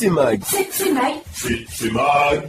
C'est Mag. C'est Mag. C'est Mag.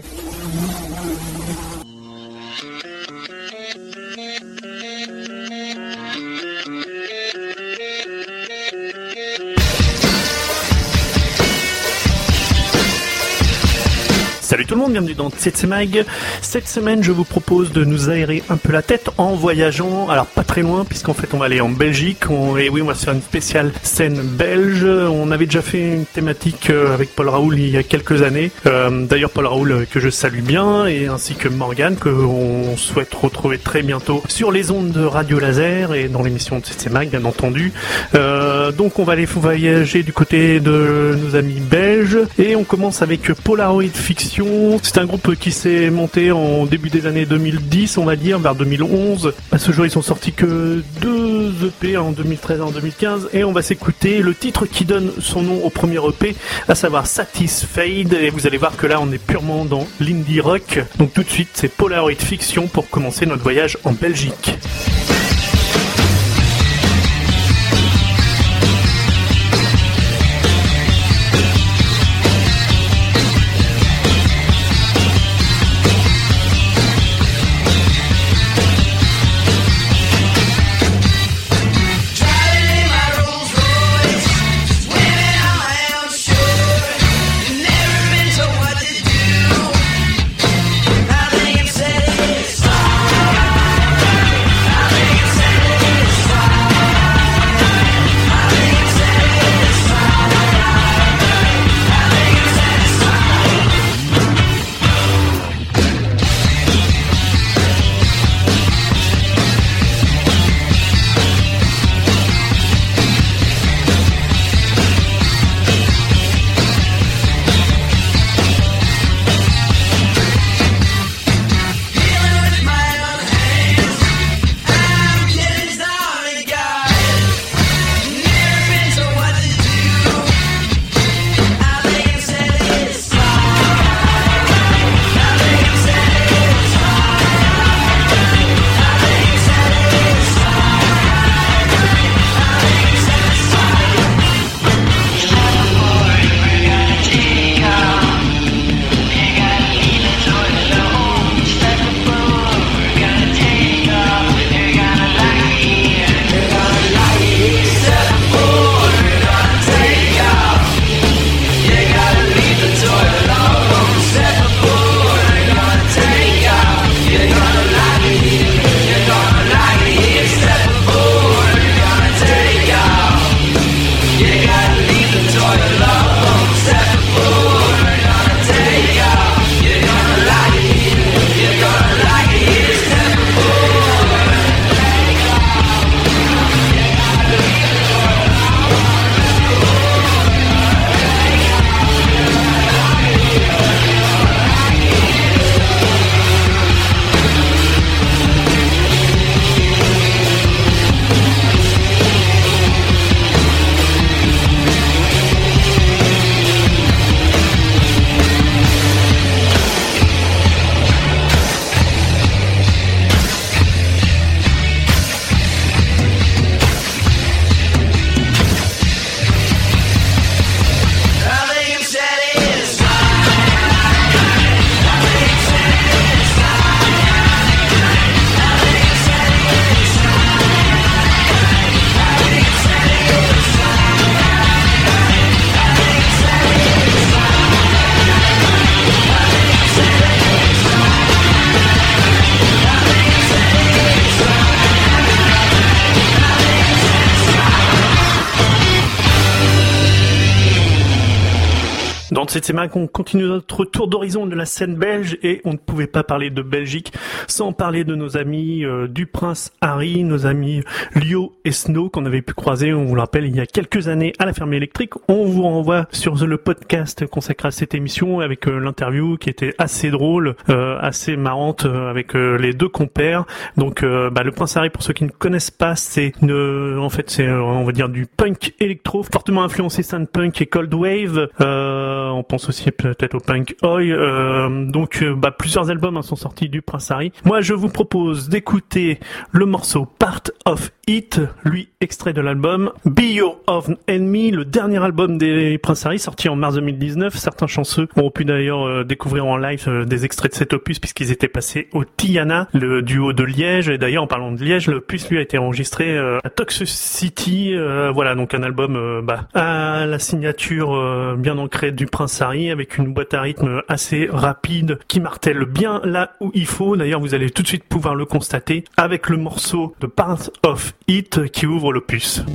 Tout le monde, bienvenue dans Tsetse Mag. Cette semaine, je vous propose de nous aérer un peu la tête en voyageant, alors pas très loin, puisqu'en fait on va aller en Belgique. et oui, on va faire une spéciale scène belge. On avait déjà fait une thématique euh, avec Paul Raoul il y a quelques années. Euh, d'ailleurs, Paul Raoul euh, que je salue bien, et ainsi que Morgane, que on souhaite retrouver très bientôt sur les ondes de Radio Laser et dans l'émission Tsetse Mag, bien entendu. donc on va aller voyager du côté de nos amis belges, et on commence avec Polaroid Fiction c'est un groupe qui s'est monté en début des années 2010, on va dire, vers 2011. À ce jour, ils sont sortis que deux EP en 2013 et en 2015. Et on va s'écouter le titre qui donne son nom au premier EP, à savoir Satisfied. Et vous allez voir que là, on est purement dans l'indie rock. Donc tout de suite, c'est Polaroid Fiction pour commencer notre voyage en Belgique. C'est mal qu'on continue notre tour d'horizon de la scène belge et on ne pouvait pas parler de Belgique sans parler de nos amis euh, du prince Harry, nos amis Lio et Snow qu'on avait pu croiser, on vous le rappelle, il y a quelques années à la ferme électrique. On vous renvoie sur le podcast consacré à cette émission avec euh, l'interview qui était assez drôle, euh, assez marrante avec les deux compères. Donc bah, le prince Harry, pour ceux qui ne connaissent pas, c'est en fait c'est on va dire du punk électro fortement influencé punk et cold wave. Euh, on pense aussi peut-être au Punk Oi. donc bah, plusieurs albums hein, sont sortis du Prince Harry. Moi je vous propose d'écouter le morceau Part of It, lui extrait de l'album Be Your Own Enemy, le dernier album des Prince Harry sorti en mars 2019. Certains chanceux ont pu d'ailleurs découvrir en live des extraits de cet opus puisqu'ils étaient passés au Tiana, le duo de Liège. Et d'ailleurs en parlant de Liège, l'opus lui a été enregistré à City. voilà donc un album bah, à la signature bien ancrée du Prince Avec une boîte à rythme assez rapide qui martèle bien là où il faut. D'ailleurs, vous allez tout de suite pouvoir le constater avec le morceau de Part of It qui ouvre l'opus.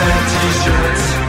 De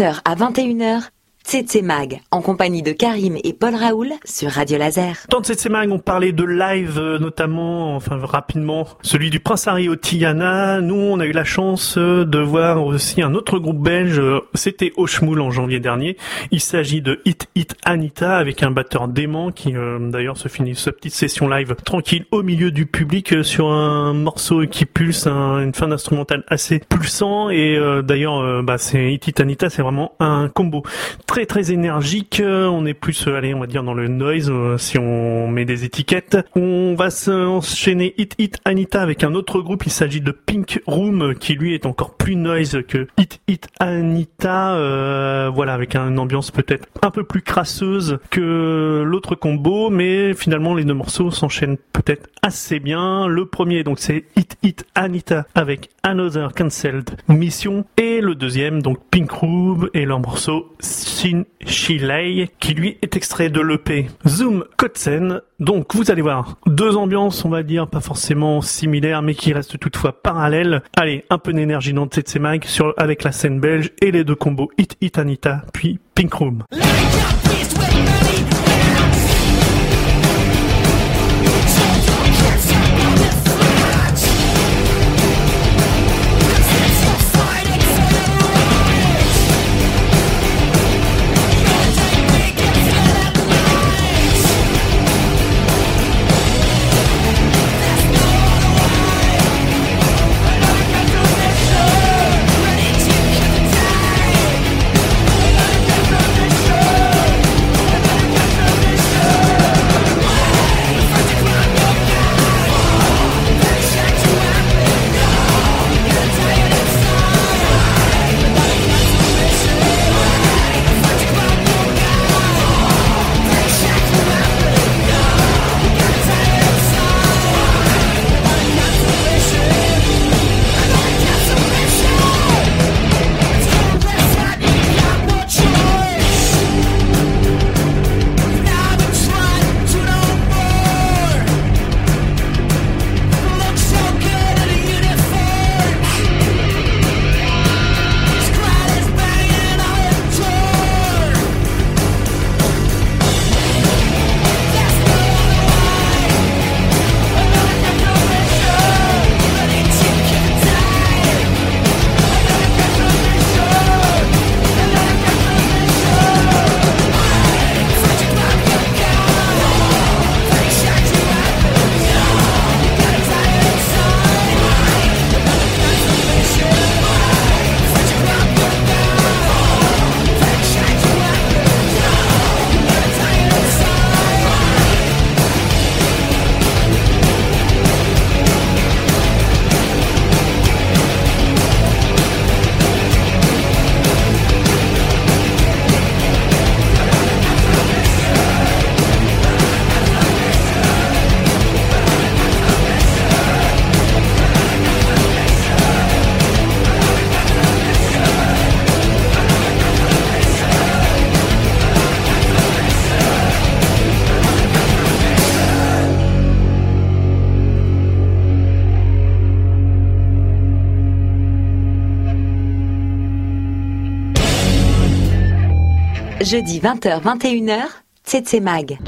20h à 21h Tsetse Mag, en compagnie de Karim et Paul Raoul sur Radio Laser. Dans Tsetse Mag, on parlait de live, euh, notamment, enfin rapidement, celui du Prince Harry au. Nous, on a eu la chance euh, de voir aussi un autre groupe belge, euh, c'était Oshmoul en janvier dernier. Il s'agit de Hit Hit Anita avec un batteur dément qui d'ailleurs se finit sa petite session live tranquille au milieu du public sur un morceau qui pulse, une fin d'instrumental assez pulsant et d'ailleurs bah, c'est Hit Hit Anita, c'est vraiment un combo très très très énergique. On est plus, euh, allez, on va dire dans le noise euh, si on met des étiquettes. On va s'enchaîner Hit Hit Anita avec un autre groupe. Il s'agit de Pink Room qui lui est encore plus noise que Hit Hit Anita. Euh, voilà, avec une ambiance peut-être un peu plus crasseuse que l'autre combo, mais finalement les deux morceaux s'enchaînent peut-être assez bien. Le premier donc c'est Hit Hit Anita avec Another Cancelled Mission et le deuxième donc Pink Room et leur morceau Shin Qui lui est extrait de l'EP Zoom Kotsen. Donc vous allez voir deux ambiances on va dire pas forcément similaires mais qui restent toutefois parallèles. Allez un peu d'énergie dans Tsetse Mag sur avec la scène belge et les deux combos Hit Hit Anita puis Pink Room. Jeudi 20h-21h, Tsetse Mag.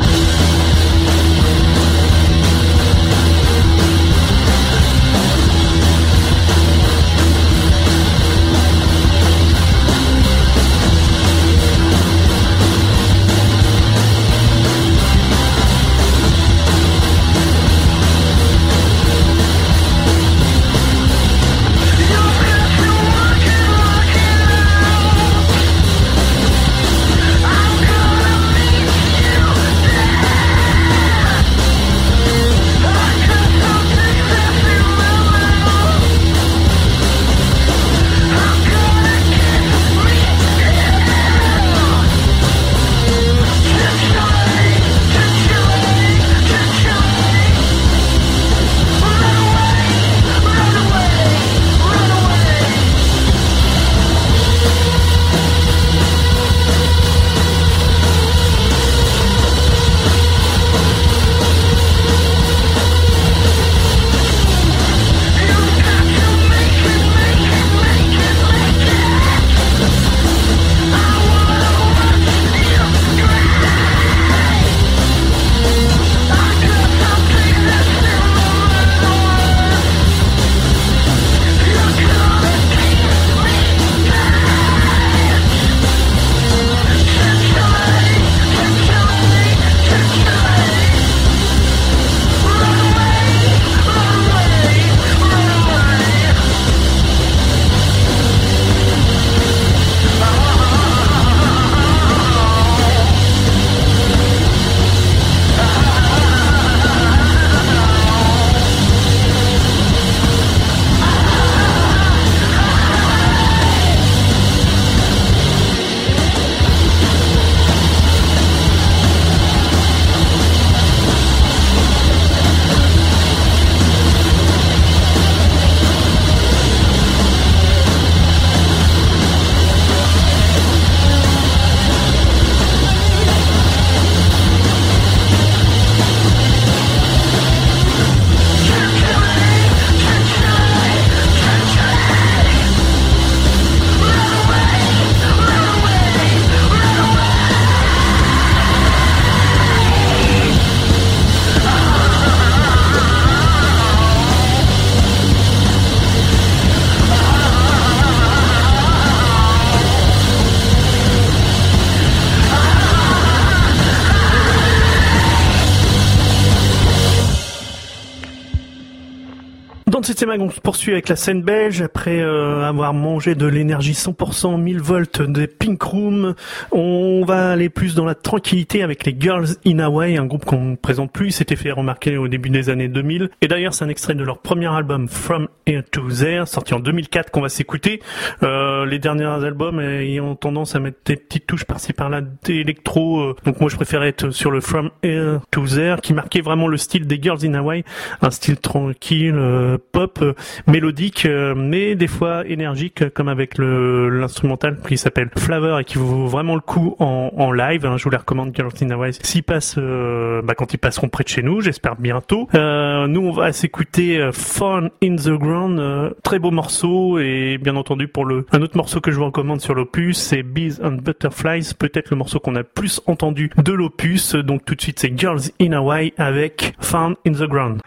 Dans cette on se poursuit avec la scène belge. Après euh, avoir mangé de l'énergie 100% 1000 volts des Pink Room, on va aller plus dans la tranquillité avec les Girls in Hawaii, un groupe qu'on ne présente plus. Ils s'était fait remarquer au début des années 2000. Et d'ailleurs, c'est un extrait de leur premier album From Here to There, sorti en 2004, qu'on va s'écouter. Euh, les derniers albums ayant tendance à mettre des petites touches par-ci par-là d'électro. Euh, donc moi, je préférais être sur le From Here to There, qui marquait vraiment le style des Girls in Hawaii, un style tranquille, euh, pop, euh, mélodique, euh, mais des fois énergique, comme avec l'instrumental qui s'appelle Flavor et qui vaut vraiment le coup en, en live. Hein, je vous les recommande, Girls in Hawaii, s'ils passent, bah, quand ils passeront près de chez nous, j'espère bientôt. nous, on va s'écouter Fun in the Ground, très beau morceau, et bien entendu pour le un autre morceau que je vous recommande sur l'opus, c'est Bees and Butterflies, peut-être le morceau qu'on a plus entendu de l'opus. Donc tout de suite, c'est Girls in Hawaii avec Fun in the Ground.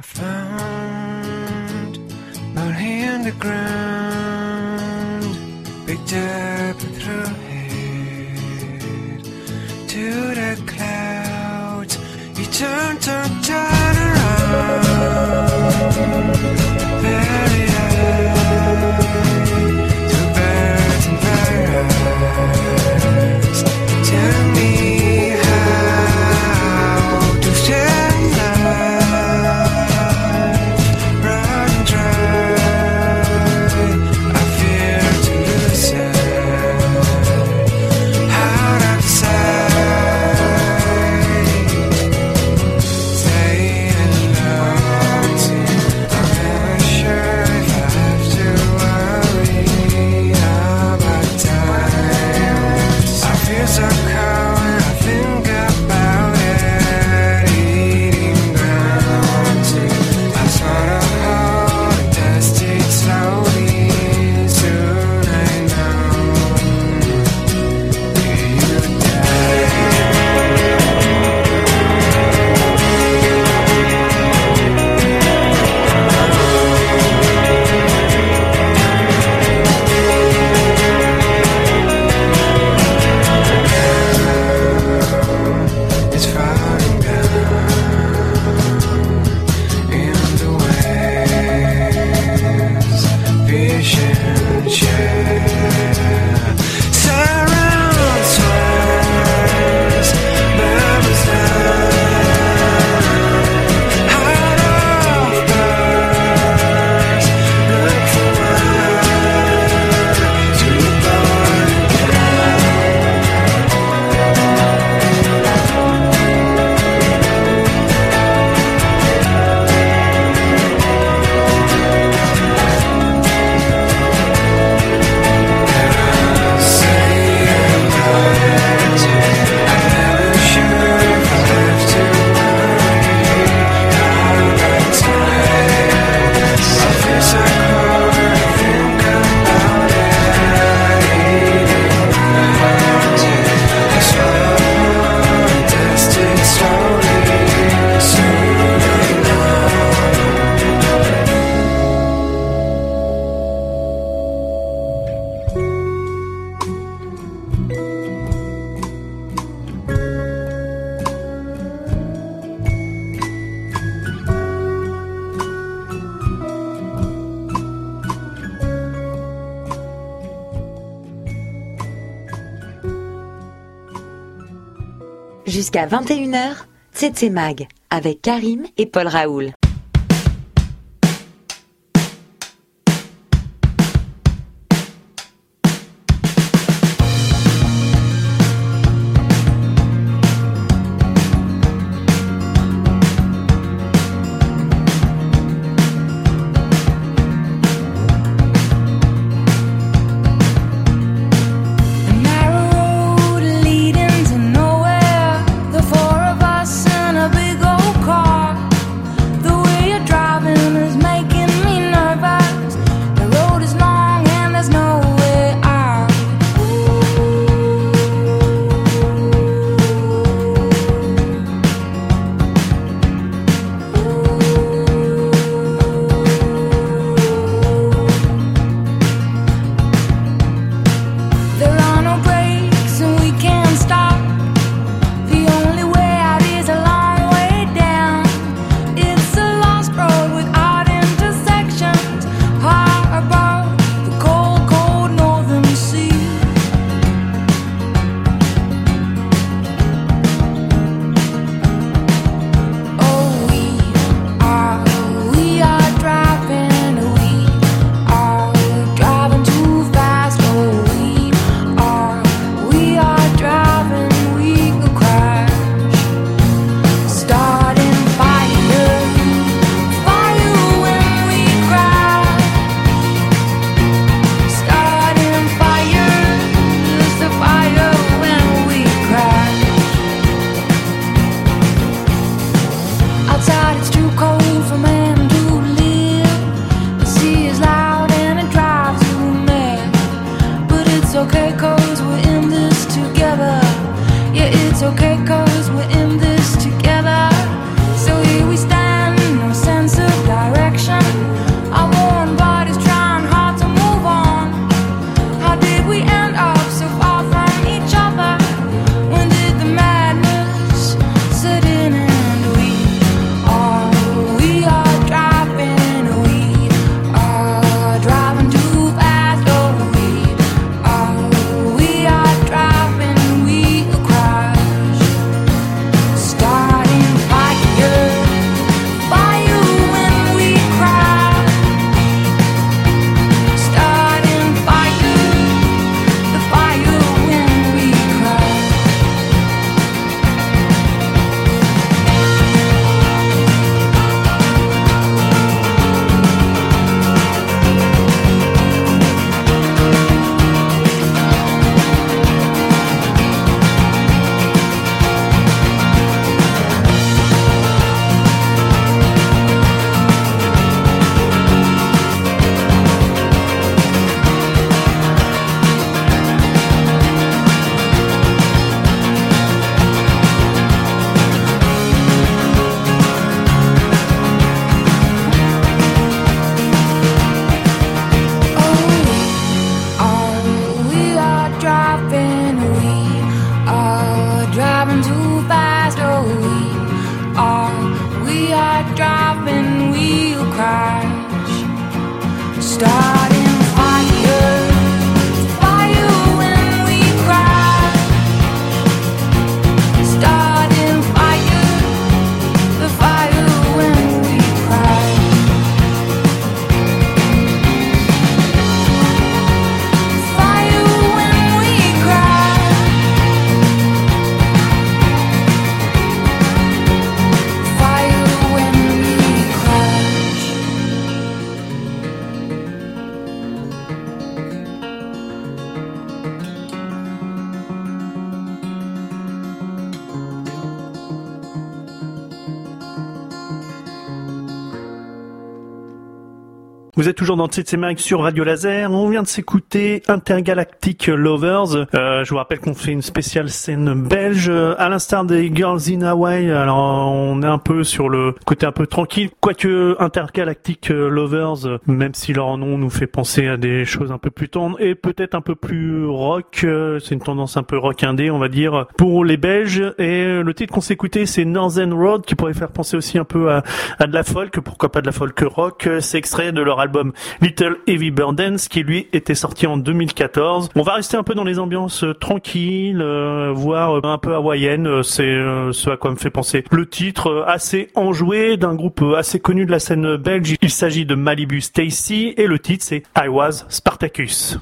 The ground, picked up and threw it to the clouds. You turn, turn, turn around, very high. Jusqu'à 21h, c'est Mag avec Karim et Paul Raoul. Vous êtes toujours dans Mag sur Radio Laser. On vient de s'écouter Intergalactic Lovers. Euh, je vous rappelle qu'on fait une spéciale scène belge, à l'instar des Girls in Hawaii. Alors on est un peu sur le côté un peu tranquille, quoique Intergalactic Lovers, même si leur nom nous fait penser à des choses un peu plus tendres et peut-être un peu plus rock. C'est une tendance un peu rock indé, on va dire, pour les Belges. Et le titre qu'on s'est écouté, c'est Northern Road, qui pourrait faire penser aussi un peu à, à de la folk. Pourquoi pas de la folk rock C'est extrait de leur album Little Heavy Burdens qui lui était sorti en 2014. On va rester un peu dans les ambiances euh, tranquilles, euh, voire euh, un peu hawaïennes. C'est ce à quoi me fait penser le titre assez enjoué d'un groupe assez connu de la scène belge. Il s'agit de Malibu Stacy et le titre c'est I Was Spartacus.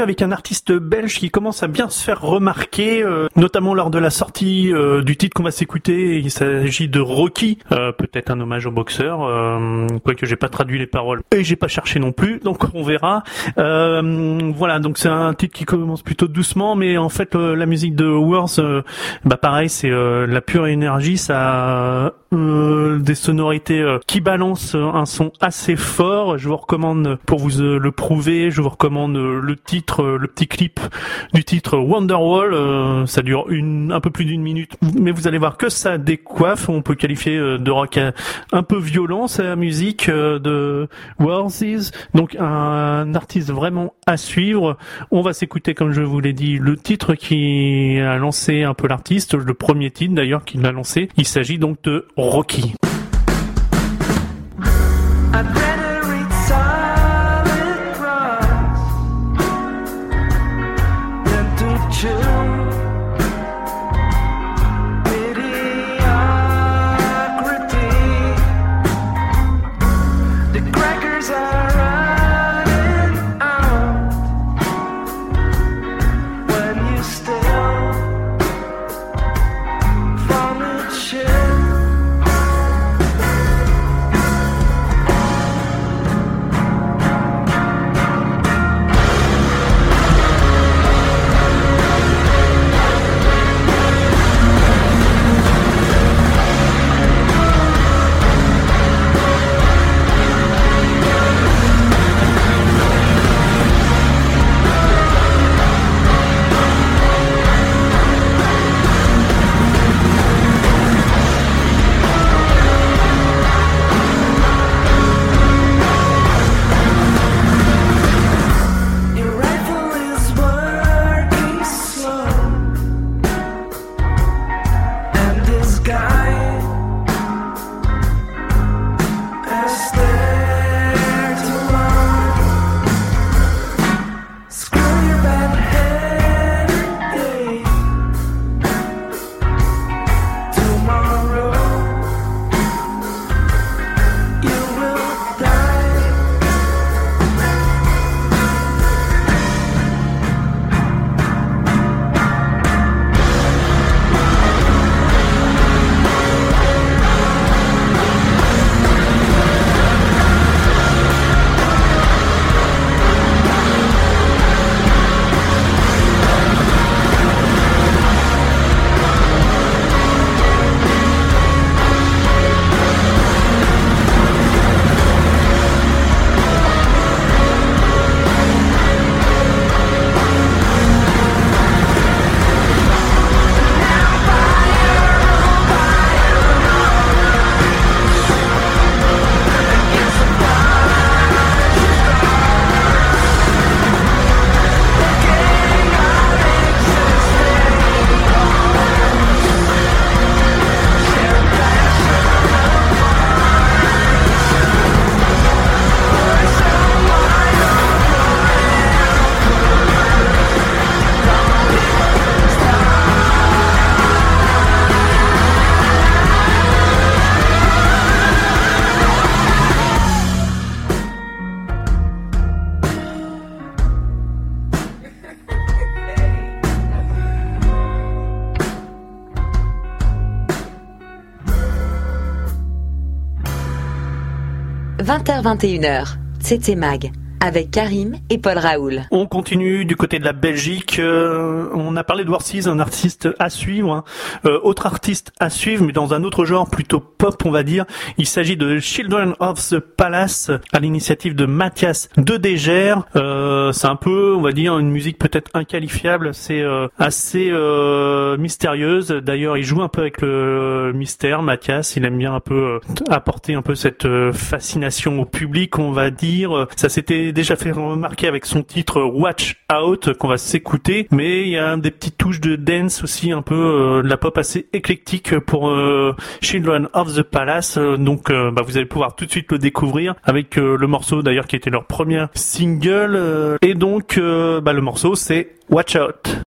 Avec un artiste belge qui commence à bien se faire remarquer, euh, notamment lors de la sortie euh, du titre qu'on va s'écouter. Il s'agit de Rocky, euh, peut-être un hommage au boxeur, quoique j'ai pas traduit les paroles et j'ai pas cherché non plus, donc on verra. voilà, donc c'est un titre qui commence plutôt doucement, mais en fait la musique de Worth, bah pareil, c'est la pure énergie, ça des sonorités qui balancent un son assez fort. Je vous recommande pour vous le prouver, je vous recommande le titre, euh, le petit clip du titre Wonderwall. Euh, ça dure une, un peu plus d'une minute, mais vous allez voir que ça décoiffe. On peut qualifier euh, de rock un peu violent, la musique de Worthies. Donc un artiste vraiment à suivre. On va s'écouter, comme je vous l'ai dit, le titre qui a lancé un peu l'artiste, le premier titre d'ailleurs qu'il a lancé. Il s'agit donc de Rocky. 21h, c'est Mag avec Karim et Paul Raoul. On continue du côté de la Belgique. Euh, on a parlé de un artiste à suivre, hein. euh, autre artiste à suivre, mais dans un autre genre plutôt pop, on va dire. Il s'agit de Children of the Palace, à l'initiative de Mathias de Degers. Euh, c'est un peu, on va dire, une musique peut-être inqualifiable. C'est assez mystérieuse. D'ailleurs, il joue un peu avec le mystère. Mathias, il aime bien un peu apporter un peu cette fascination au public, on va dire. Ça s'était déjà fait remarquer avec son titre Watch Out qu'on va s'écouter, mais il y a des petites touches de dance aussi, un peu euh, de la pop assez éclectique pour euh, Children of the Palace. Euh, donc bah, vous allez pouvoir tout de suite le découvrir avec le morceau d'ailleurs qui était leur premier single. et donc bah, le morceau c'est Watch Out.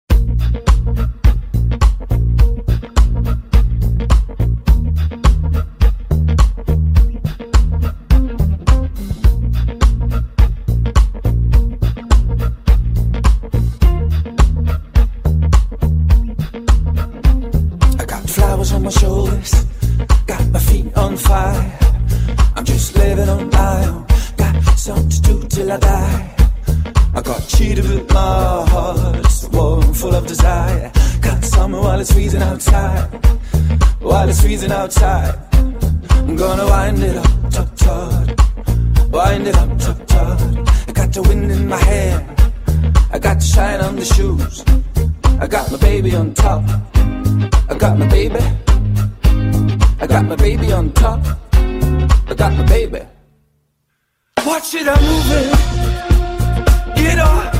It's freezing outside. While it's freezing outside. I'm gonna wind it up, tut tut. Wind it up, tut tut. I got the wind in my hair. I got the shine on the shoes. I got my baby on top. I got my baby. I got my baby on top. I got my baby. Watch it, I'm moving. Get up.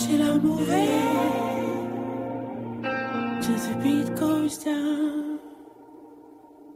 I'm moving till the beat goes down.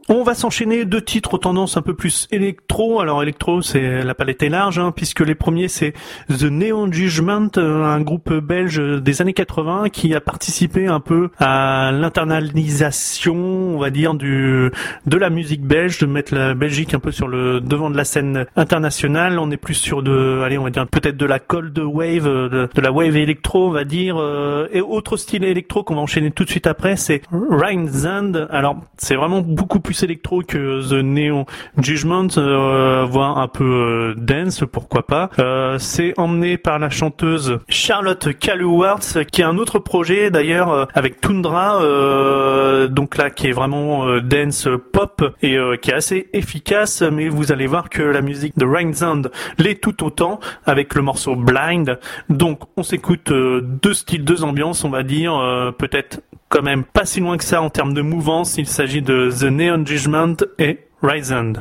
On va s'enchaîner deux titres aux tendances un peu plus électro. Alors électro, c'est la palette est large, hein, puisque les premiers c'est The Neon Judgment, euh, un groupe belge des années 80 qui a participé un peu à l'internalisation, on va dire, du de la musique belge, de mettre la Belgique un peu sur le devant de la scène internationale. On est plus sur de, allez, on va dire peut-être de la cold wave, euh, de, la wave électro, on va dire, euh, et autre style électro qu'on va enchaîner tout de suite après, c'est Rhinezand. Alors c'est vraiment beaucoup plus électro que The Neon Judgment, euh, voire un peu euh, dance, pourquoi pas. Euh, c'est emmené par la chanteuse Charlotte Caluwartz, qui a un autre projet d'ailleurs euh, avec Tundra, donc là qui est vraiment dance pop et qui est assez efficace, mais vous allez voir que la musique de Rhinezand l'est tout autant avec le morceau Blind. Donc on s'écoute deux styles, deux ambiances, on va dire, peut-être quand même pas si loin que ça en termes de mouvance. Il s'agit de The Neon Judgment et Rhinezand.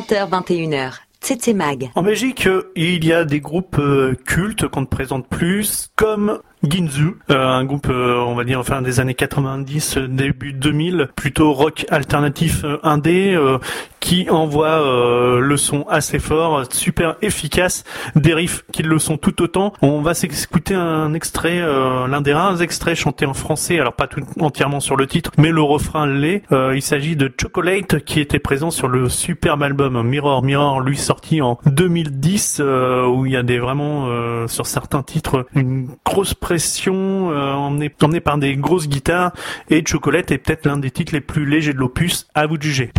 20h, 21h. Tsetse Mag. En Belgique, euh, il y a des groupes euh, cultes qu'on ne présente plus, comme Ginzu, euh, un groupe, euh, on va dire, enfin des années 90, euh, début 2000, plutôt rock alternatif euh, indé, qui envoie le son assez fort, super efficace, des riffs qui le sont tout autant. On va s'écouter un extrait, l'un des rares extraits chantés en français, alors pas tout entièrement sur le titre, mais le refrain l'est. Il s'agit de Chocolate qui était présent sur le superbe album Mirror Mirror, lui sorti en 2010, euh, où il y a des vraiment sur certains titres une grosse pression euh, emmenée par des grosses guitares et Chocolate est peut-être l'un des titres les plus légers de l'opus. À vous de juger.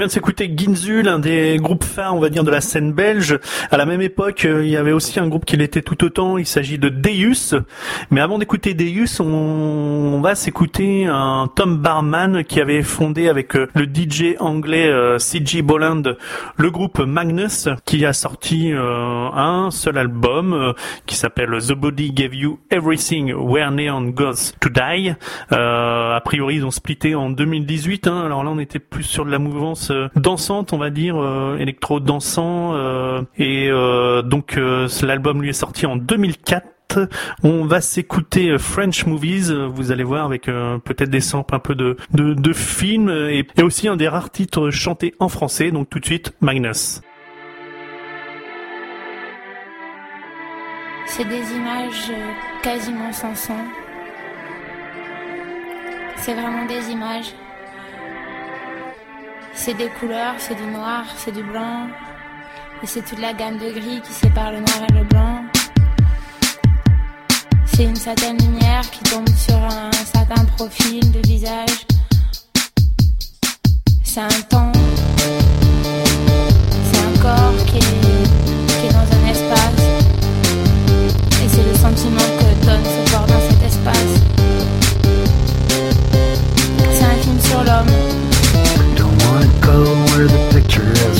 Vient de s'écouter Ginzu, l'un des groupes phares, on va dire, de la scène belge. À la même époque, euh, il y avait aussi un groupe qui l'était tout autant. Il s'agit de Deus. Mais avant d'écouter Deus, on, va s'écouter un Tom Barman qui avait fondé avec euh, le DJ anglais euh, CG Bolland le groupe Magnus, qui a sorti un seul album qui s'appelle The Body Gave You Everything Where Neon Goes to Die. A priori, ils ont splitté en 2018. Hein. Alors là, on était plus sur de la mouvance euh, dansante, on va dire, euh, électro-dansant. euh, et donc, l'album lui est sorti en 2004. On va s'écouter French Movies, vous allez voir avec peut-être des samples un peu de, de, films et, et aussi un des rares titres chantés en français, donc tout de suite Magnus. C'est des images quasiment sans son. C'est vraiment des images. C'est des couleurs, c'est du noir, c'est du blanc. Et c'est toute la gamme de gris qui sépare le noir et le blanc. C'est une certaine lumière qui tombe sur un certain profil de visage. C'est un temps. C'est un corps qui est, dans un sentiment que donne ce corps dans cet espace. C'est un film sur l'homme. Go where the picture is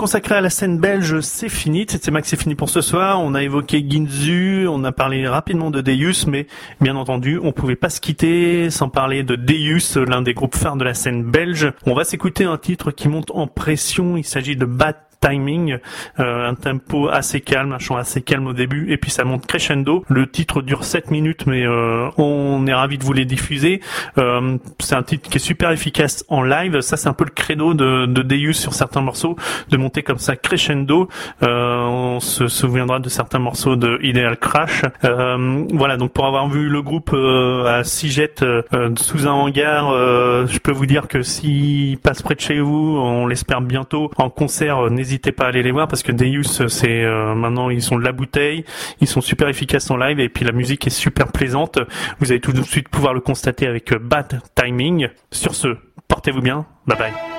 L'émission à la scène belge, c'est fini. C'était Max, c'est fini pour ce soir. On a évoqué Ginzu, on a parlé rapidement de Deus, mais bien entendu, on pouvait pas se quitter sans parler de Deus, l'un des groupes phares de la scène belge. On va s'écouter un titre qui monte en pression. Il s'agit de Bad timing, euh, un tempo assez calme, un chant assez calme au début, et puis ça monte crescendo. Le titre dure 7 minutes, mais euh, on est ravi de vous les diffuser. Euh, c'est un titre qui est super efficace en live. Ça, c'est un peu le credo de, de Deus sur certains morceaux, de monter comme ça crescendo. Euh, on se souviendra de certains morceaux de Ideal Crash. Euh, voilà, donc pour avoir vu le groupe euh, à Siget euh, sous un hangar, je peux vous dire que s'ils passent près de chez vous, on l'espère bientôt en concert, n'hésitez pas à aller les voir parce que Deus, c'est maintenant ils sont de la bouteille, ils sont super efficaces en live et puis la musique est super plaisante. Vous allez tout de suite pouvoir le constater avec Bad Timing. Sur ce, portez-vous bien, bye bye.